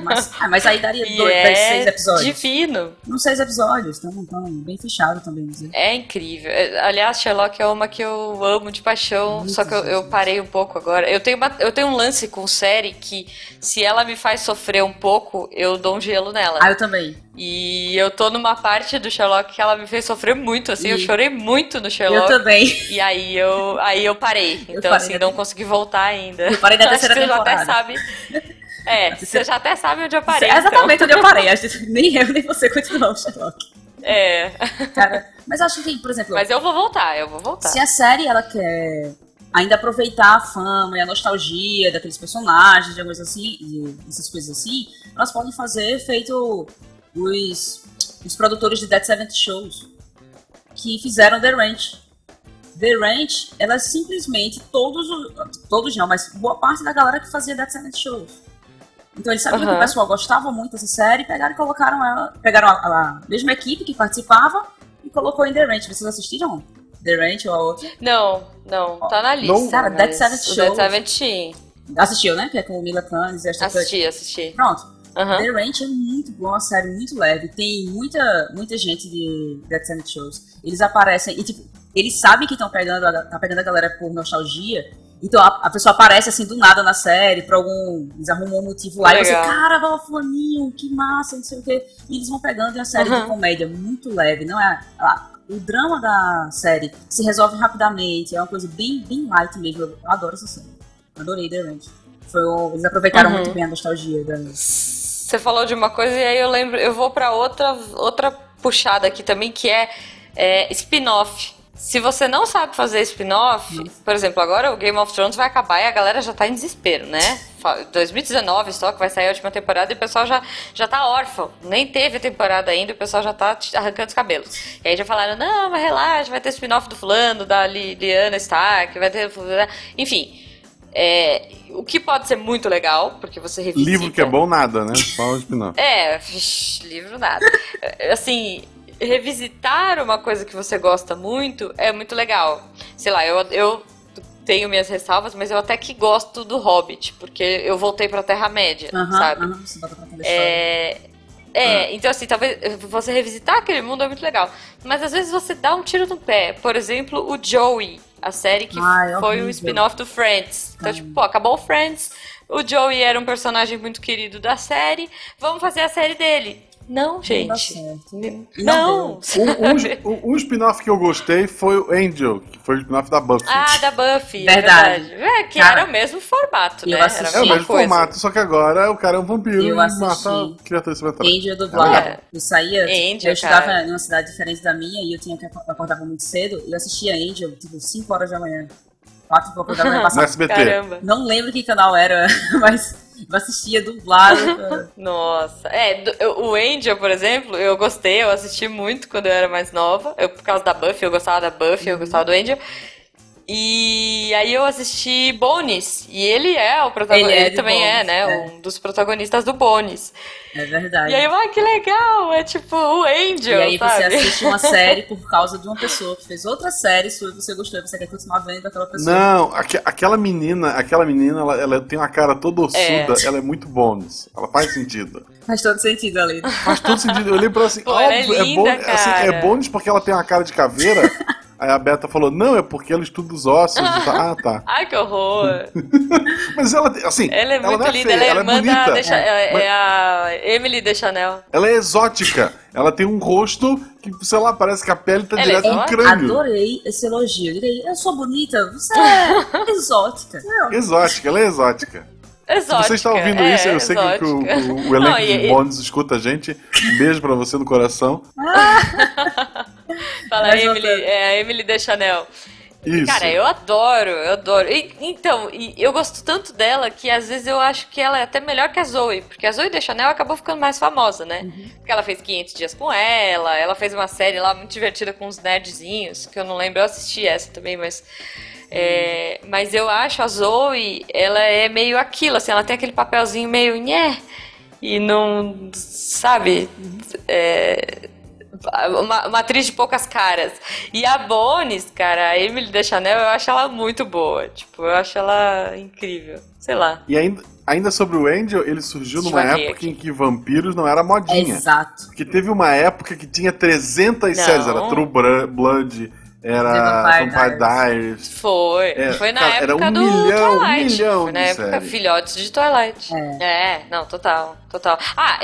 Mas, ah, mas aí daria dois, é seis episódios. Divino. Não seis episódios, então, então bem fechado também. Dizer. É incrível. É, aliás, Sherlock é uma que eu amo de paixão, Muito só que eu, eu, parei um pouco agora. Eu tenho, uma, eu tenho um lance com série que, se ela me faz sofrer um pouco, eu dou um gelo nela. Ah, eu também. E eu tô numa parte do Sherlock que ela me fez sofrer muito, assim, e... eu chorei muito no Sherlock. Eu também. E aí eu, aí eu parei. Eu então, parei assim, não consegui voltar ainda. Eu parei da terceira Acho que você já até sabe. É, você já até sabe onde eu parei. É exatamente então. onde eu parei. Acho que nem eu nem você continuou, Sherlock. É. Cara, mas acho que, por exemplo. Mas eu vou voltar, eu vou voltar. Se a série ela quer ainda aproveitar a fama e a nostalgia daqueles personagens, de coisas assim, essas coisas assim, elas podem fazer feito os, os produtores de Dead Seventh Shows que fizeram The Ranch. The Ranch, ela simplesmente, todos, todos não, mas boa parte da galera que fazia Dead Seventh Shows. Então eles sabiam uhum. que o pessoal gostava muito dessa série, pegaram e colocaram ela, pegaram a, a mesma equipe que participava e colocou em The Ranch. Vocês assistiram? The Ranch ou a outra? Não, não, tá na lista. Não. Cara, Dead Seventh Shows. Dead Seventh Assistiu, né? Que é com o Mila Kunis e esta Assisti, assisti. Pronto. Uhum. The Ranch é muito bom, uma série muito leve. Tem muita, muita gente de Dead Senate Shows. Eles aparecem e, tipo, eles sabem que estão pegando, a, tá pegando a galera por nostalgia. Então a, a, pessoa aparece assim do nada na série, por algum. Eles arrumam um motivo lá. Legal. E você, cara, vai fulaninho, que massa, não sei o quê. E eles vão pegando em uma série uhum. de comédia muito leve. Não é. o drama da série se resolve rapidamente. É uma coisa bem, bem light mesmo. Eu adoro essa série. Adorei The Ranch. Foi, eles aproveitaram uhum. muito bem a nostalgia da. Você falou de uma coisa e aí eu lembro, eu vou para outra outra puxada aqui também que é, é spin-off. Se você não sabe fazer spin-off, por exemplo, agora o Game of Thrones vai acabar e a galera já tá em desespero, né? 2019 só que vai sair a última temporada e o pessoal já, já tá órfão. Nem teve a temporada ainda e o pessoal já tá arrancando os cabelos. E aí já falaram, não, mas relaxa, vai ter spin-off do fulano, da Lyanna Stark, vai ter... Enfim, é, o que pode ser muito legal, porque você revisita... Livro que é bom, nada, né? Só o spin-off. é, livro nada. assim, revisitar uma coisa que você gosta muito é muito legal. Sei lá, eu, eu tenho minhas ressalvas, mas eu até que gosto do Hobbit, porque eu voltei pra Terra-média, uhum, sabe? Uhum, é... É, uhum. então assim, talvez você revisitar aquele mundo é muito legal. Mas às vezes você dá um tiro no pé. Por exemplo, o Joey a série que Ai, foi o um spin-off do Friends. Então, tipo, pô, acabou o Friends, o Joey era um personagem muito querido da série, vamos fazer a série dele. Não, gente. Não. não. Um, um, spin-off que eu gostei foi o Angel, que foi o spin-off da Buffy. Ah, da Buffy. Verdade. É, verdade. é que Cara, era o mesmo formato, né? Era é o mesmo coisa. formato, só que agora o cara é um vampiro eu e mata criaturas sobrenaturais. Angel dublado. É. Eu saía, Angel, eu estudava cara. em uma cidade diferente da minha e eu tinha que acordar muito cedo e eu assistia Angel, tipo, 5 horas da manhã. 4 e pouco da manhã passava. Não lembro que canal era, mas eu assistia dublado. Nossa. É, o Angel, por exemplo, eu gostei, eu assisti muito quando eu era mais nova. Eu, por causa da Buffy, eu gostava da Buffy, eu gostava do Angel. E aí eu assisti Bones, e ele é o protagonista, ele, é ele também Bones, é, né, é. um dos protagonistas do Bones. É verdade. E aí, ah, que legal, é tipo o Angel, E aí sabe? você assiste uma série por causa de uma pessoa que fez outra série sua e você gostou, e você quer continuar vendo aquela pessoa. Não, aqu aquela menina, aquela menina, ela, ela, tem uma cara toda ossuda, é. ela é muito Bones, ela faz sentido. Faz todo sentido ali. Faz todo sentido, eu lembro assim, Pô, é óbvio, é, linda, é, assim, é Bones porque ela tem uma cara de caveira... Aí a Beta falou, não, é porque ela estuda os ossos. ah, tá. Ai, que horror. Mas ela, assim... Ela é muito ela é linda, feia, ela é ela é bonita. da... é, é a Emily de Chanel. Ela é exótica. Ela tem um rosto que, sei lá, parece que a pele tá ela direto é no crânio. Adorei esse elogio. Eu sou bonita, você é exótica. Exótica, ela é exótica. Exótica, Se você está ouvindo é, isso, eu sei que o, o, o elenco Não, de Bonds escuta a gente. Um beijo pra você no coração. Fala, Emily, é a Emily de Chanel. Isso. Cara, eu adoro, eu adoro. E, então, e eu gosto tanto dela que às vezes eu acho que ela é até melhor que a Zoe, porque a Zoe de Chanel acabou ficando mais famosa, né? Uhum. Porque ela fez 500 dias com ela, ela fez uma série lá muito divertida com os nerdzinhos, que eu não lembro, eu assisti essa também, mas é, mas eu acho a Zoe, ela é meio aquilo, assim, ela tem aquele papelzinho meio nhé, e não, sabe, é, uma, uma atriz de poucas caras. E a Bones, cara, a Emily Deschanel, eu acho ela muito boa. Tipo, eu acho ela incrível. Sei lá. E ainda, ainda sobre o Angel, ele surgiu numa época aqui. em que vampiros não era modinha. Exato. Porque teve uma época que tinha 300 não. séries, era True Blood, era Vampire, Vampire Diaries. Foi. É, foi na cara, época era um do milhão, Twilight. Um milhão foi na época série. filhotes de Twilight. É. é. não, total, total. Ah,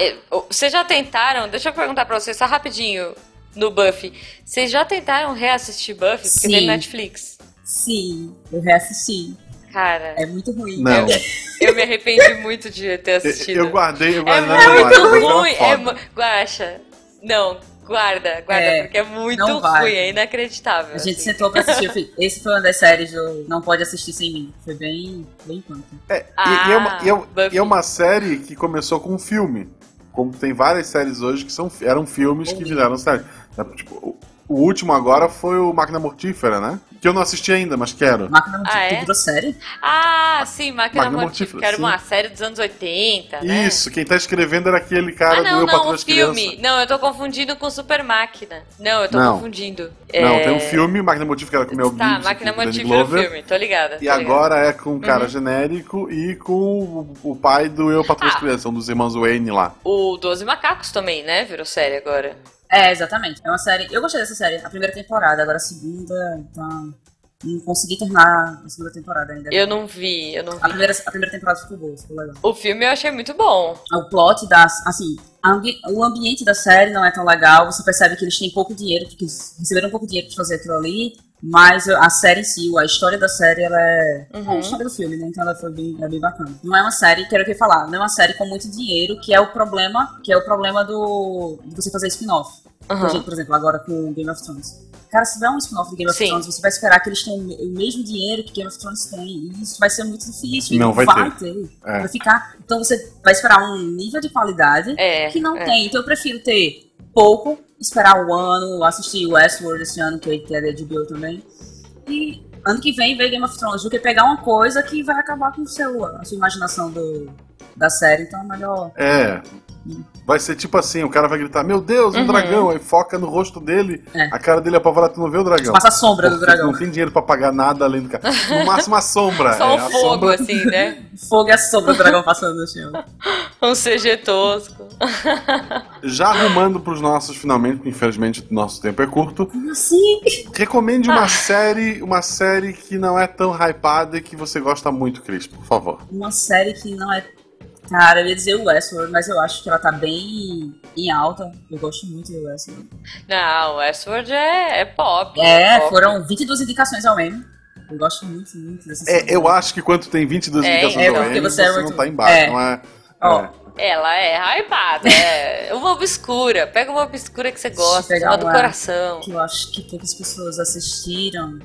vocês já tentaram, deixa eu perguntar pra vocês só rapidinho no Buffy. Vocês já tentaram reassistir Buffy? Porque Sim. tem Netflix. Sim, eu reassisti. Cara. É muito ruim. Não. Eu, eu me arrependi muito de ter assistido. Eu, eu guardei, eu guardei é muito ruim. É, Guaxa. Não, Guarda, guarda, é, porque é muito ruim, é inacreditável. A gente assim. sentou pra assistir. Esse foi uma das séries do Não Pode Assistir Sem Mim. Foi bem, bem punk. É, ah, e, é uma, e, é, e é uma série que começou com um filme. Como tem várias séries hoje que são, eram filmes que viraram série. Tipo, o último agora foi o Máquina Mortífera, né? Que eu não assisti ainda, mas quero. Máquina Mortífera ah, é? virou série? Ah, sim, Máquina, Máquina Mortífera. Era uma série dos anos 80, né? Isso, quem tá escrevendo era aquele cara ah, não, do Eu não, o filme. Crianças. Não, eu tô confundindo com Super Máquina. Não, eu tô não. confundindo. Não, é... tem um filme, Máquina Mortífera com o Mel Tá, Máquina Mortífera é o filme, tô ligada. Tô e agora é com um cara uhum. genérico e com o pai do Eu Patrulho ah. Crianças, um dos irmãos Wayne lá. O Doze Macacos também, né? Virou série agora. É, exatamente. É uma série. Eu gostei dessa série, a primeira temporada, agora a segunda, então. Não consegui terminar a segunda temporada ainda. Eu não vi, eu não vi. A primeira, a primeira temporada ficou boa, ficou legal. O filme eu achei muito bom. O plot das. Assim, ambi o ambiente da série não é tão legal. Você percebe que eles têm pouco dinheiro, porque receberam pouco dinheiro pra fazer aquilo ali. Mas a série em si, a história da série, ela é. Uhum. a história do filme, né? Então ela foi bem, é bem bacana. Não é uma série, quero que falar, não é uma série com muito dinheiro, que é o problema, que é o problema do. de você fazer spin-off. Uhum. Por exemplo, agora com Game of Thrones. Cara, se tiver um spin-off de Game of Sim. Thrones, você vai esperar que eles tenham o mesmo dinheiro que Game of Thrones tem. E isso vai ser muito difícil. Não, vai, vai ter. ter. É. Vai ficar. Então você vai esperar um nível de qualidade é, que não é. tem. Então eu prefiro ter pouco, esperar um ano, assistir Westworld esse ano, que é da HBO também. E ano que vem ver Game of Thrones, do que pegar uma coisa que vai acabar com o seu, a sua imaginação do, da série. Então é melhor. É. Vai ser tipo assim, o cara vai gritar, meu Deus, um uhum. dragão, aí foca no rosto dele, é. a cara dele é apavorada, tu não vê o dragão. Passa a sombra do dragão. Não tem dinheiro pra pagar nada além do cara. No máximo a sombra. Só é, o fogo, sombra... assim, né? fogo e a sombra do dragão passando no chão. Um CG tosco. Já arrumando pros nossos, finalmente, porque infelizmente o nosso tempo é curto. Sim. Recomende uma ah. série, uma série que não é tão hypada e que você gosta muito, Cris, por favor. Uma série que não é Cara, eu ia dizer o Westworld, mas eu acho que ela tá bem em alta. Eu gosto muito do Westworld. Não, o Westworld é, é pop. É, é pop. foram 22 indicações ao Emmy. Eu gosto muito, muito dessa série. É, eu acho que quando tem 22 é, indicações é, ao Emmy, você, é muito... não tá embaixo, é. não é... Oh. Ela é hypada, é uma obscura. Pega uma obscura que você gosta, uma do coração. Que eu acho que poucas pessoas assistiram.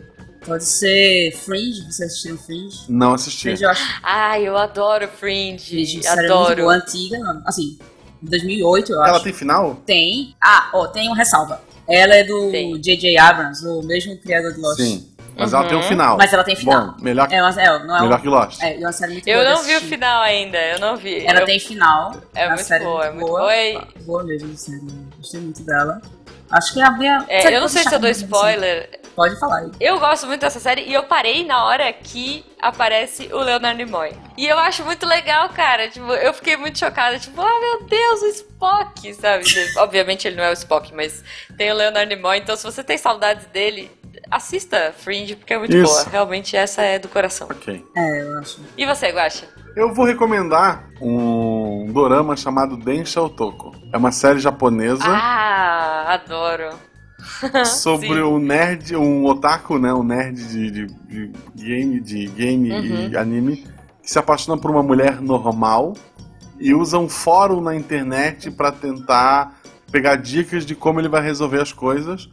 Pode ser Fringe, você assistiu Fringe? Não assisti. Fringe, eu acho... Ah, eu adoro Fringe. Fringe adoro. Boa, antiga, assim, 2008, eu Ela acho. Ela tem final? Tem. Ah, ó, tem um ressalva. Ela é do J.J. Abrams, o mesmo criador de Lost. Sim. Mas uhum. ela tem um final. Mas ela tem final. Bom, melhor que, é, mas, é, não é melhor um, que Lost. É, é uma série muito eu boa. Eu não vi o final ainda, eu não vi. Ela eu... tem final. É muito boa, é muito boa. Boa, boa mesmo, série. Gostei muito dela. Acho que é a minha. É, eu não sei se eu dou spoiler. Assim. Pode falar aí. Eu gosto muito dessa série e eu parei na hora que aparece o Leonardo Nimoy. E eu acho muito legal, cara. Tipo, eu fiquei muito chocada. Tipo, ah, meu Deus, o Spock, sabe? Obviamente ele não é o Spock, mas tem o Leonardo Nimoy. Então, se você tem saudades dele, assista Fringe, porque é muito Isso. boa. Realmente, essa é do coração. Ok. É, eu acho. E você, Guacha? Eu vou recomendar um dorama chamado Densha Otoko. É uma série japonesa. Ah, adoro. sobre o um nerd, um otaku, né? Um nerd de, de, de game, de game uhum. e anime, que se apaixona por uma mulher normal e usa um fórum na internet para tentar pegar dicas de como ele vai resolver as coisas.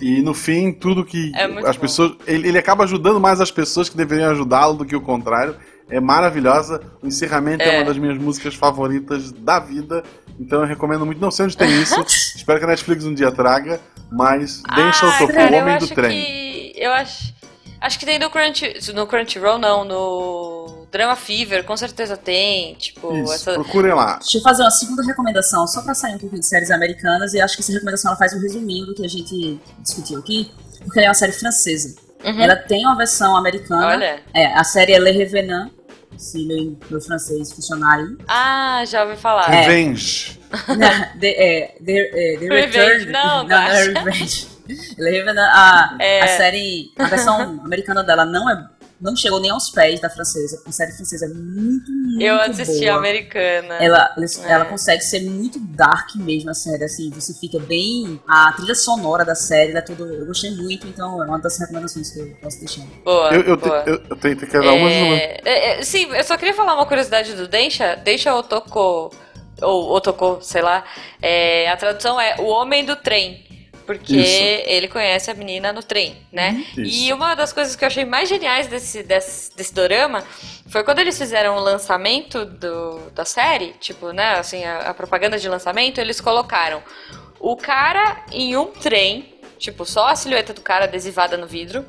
E no fim, tudo que é as bom. pessoas. Ele, ele acaba ajudando mais as pessoas que deveriam ajudá-lo do que o contrário. É maravilhosa. O encerramento é. é uma das minhas músicas favoritas da vida. Então eu recomendo muito. Não sei onde tem isso. Espero que a Netflix um dia traga. Mas deixa ah, o topo, o homem do trem. Que, eu acho. Acho que tem no Crunch. No Crunchyroll, não, no Drama Fever, com certeza tem. Tipo, Isso, essa... procurem lá. Deixa eu fazer uma segunda recomendação, só pra sair um pouquinho de séries americanas, e acho que essa recomendação ela faz um resuminho do que a gente discutiu aqui, porque ela é uma série francesa. Uhum. Ela tem uma versão americana. Olha. É, a série é Le Revenant, se meu, meu francês funcionar aí. Ah, já ouvi falar. É. Revenge. Não, the, é, the, é, the Revenge, não, não, não é. Revenge. Le Revenant, a, É. a série, a versão americana dela não é não chegou nem aos pés da francesa. A série francesa é muito, muito Eu assisti a boa. americana. Ela, É. ela consegue ser muito dark mesmo, a série, assim, você fica bem... A trilha sonora da série, ela é tudo... Eu gostei muito, então é uma das recomendações que eu posso deixar. Boa, Eu, eu, te- boa. eu, eu tenho que dar uma. É, é, é, sim, eu só queria falar uma curiosidade do Densha. Densha Otoko, ou Otoko, sei lá. É, a tradução é o homem do trem. Porque Isso. ele conhece a menina no trem, né? Isso. E uma das coisas que eu achei mais geniais desse, desse, desse dorama foi quando eles fizeram o lançamento do, da série, tipo, né, assim, a, a propaganda de lançamento, eles colocaram o cara em um trem, tipo, só a silhueta do cara adesivada no vidro,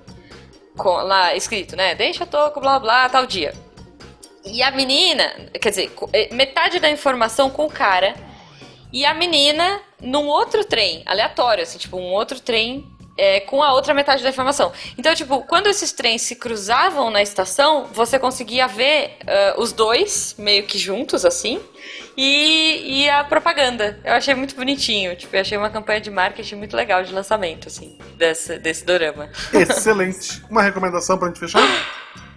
com, lá escrito, né? Deixa toco, blá blá, tal dia. E a menina, quer dizer, eh, metade da informação com o cara e a menina num outro trem, aleatório, assim, tipo, um outro trem é, com a outra metade da informação. Então, tipo, quando esses trens se cruzavam na estação, você conseguia ver ah, os dois meio que juntos, assim, e, e a propaganda. Eu achei muito bonitinho, tipo, eu achei uma campanha de marketing muito legal de lançamento, assim, desse, desse dorama. Excelente. Uma recomendação pra gente fechar?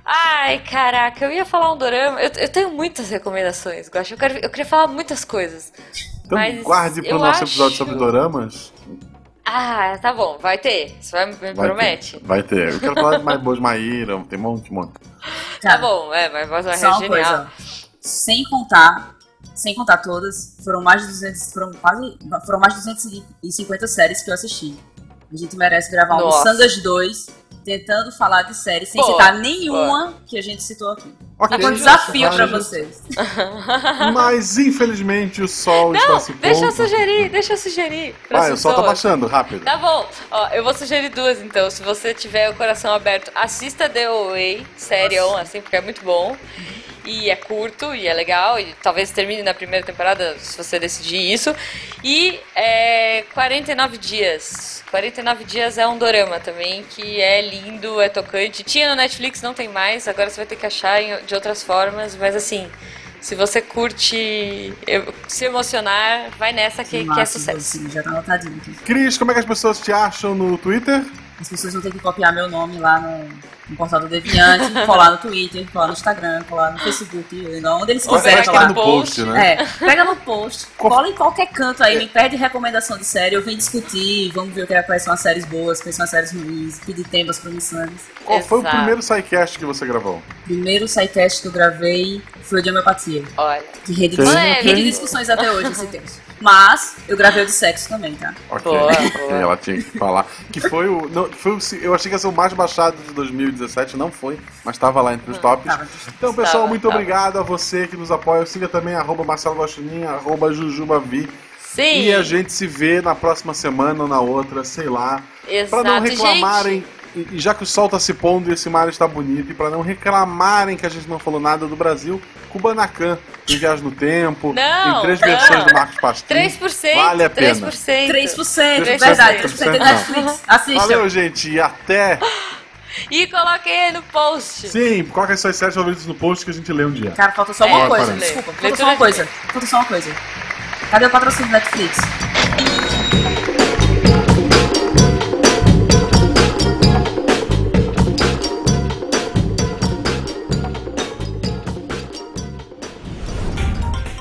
Ai, caraca, eu ia falar um dorama. Eu, eu tenho muitas recomendações, Guaxa. Eu, quero- eu queria falar muitas coisas. Então Mas guarde pro nosso acho- episódio sobre doramas. Ah, tá bom, vai ter. Você vai, me Vai promete? Ter, vai ter. Eu quero falar de mais boas Maíra, tem um monte, um monte. Tá Cara, bom, é, mas voz é Só uma genial. coisa, sem contar, sem contar todas, foram mais de 200, foram quase, foram mais de 250 séries que eu assisti. A gente merece gravar um Nossa. Sangas 2, tentando falar de séries sem Boa, citar nenhuma que a gente citou aqui. Ok, Fica um desafio vai. pra vocês. Mas infelizmente o sol está Não, se deixa eu pondo. sugerir, deixa eu sugerir. Vai, o sol tá baixando, rápido. Tá bom, ó, eu vou sugerir duas então. Se você tiver o coração aberto, assista The Away, sério, assim, porque é muito bom. E é curto e é legal. E talvez termine na primeira temporada se você decidir isso. E é 49 dias. 49 dias é um dorama também, que é lindo, é tocante. Tinha no Netflix, não tem mais, agora você vai ter que achar de outras formas, mas assim. Se você curte se emocionar, vai nessa que, que é sucesso. assim, já tá anotadinho aqui. Cris, como é que as pessoas te acham no Twitter? As pessoas vão ter que copiar meu nome lá no, no portal do Deviante, colar no Twitter, colar no Instagram, colar no Facebook, onde eles quiserem colar. no no post, né? É, pega no post, cola em qualquer canto aí, me pede recomendação de série, eu venho discutir, vamos ver o que é- quais são as séries boas, quais são as séries ruins, pedir temas promissantes. Qual foi o Exato. primeiro sidecast que você gravou? Primeiro sidecast que eu gravei foi o de homeopatia, Olha. que rende, Sim. rende discussões até hoje esse texto. Mas eu gravei o de sexo também, tá? Ok, Boa, ok, boa. ela tinha que falar. Que foi o. Não, foi o eu achei que ia ser o mais baixado de 2017, não foi, mas estava lá entre os tops. Tava. Então, pessoal, Tava, muito tava. obrigado a você que nos apoia. Siga também arroba Marcelo Guaxinim, arroba Jujubavi. Sim. E a gente se vê na próxima semana ou na outra, sei lá. Pra não Exato, reclamarem, e e já que o sol tá se pondo e esse mar está bonito, e pra não reclamarem que a gente não falou nada do Brasil, Kubanacan, em Viagem no Tempo, Não, em três não. versões do Marcos Pasquim. 3%. Vale a pena. 3%. 3%, 3%, verdade, 3% 3% não. Netflix. Assistam. Valeu, gente, e até. E coloquei aí no post. Sim, coloca as suas séries favoritas no post que a gente lê um dia. Cara, falta só É, uma coisa. parece. Desculpa, falta Leitura só uma de- coisa. Falta só uma coisa. Cadê o patrocínio do Netflix?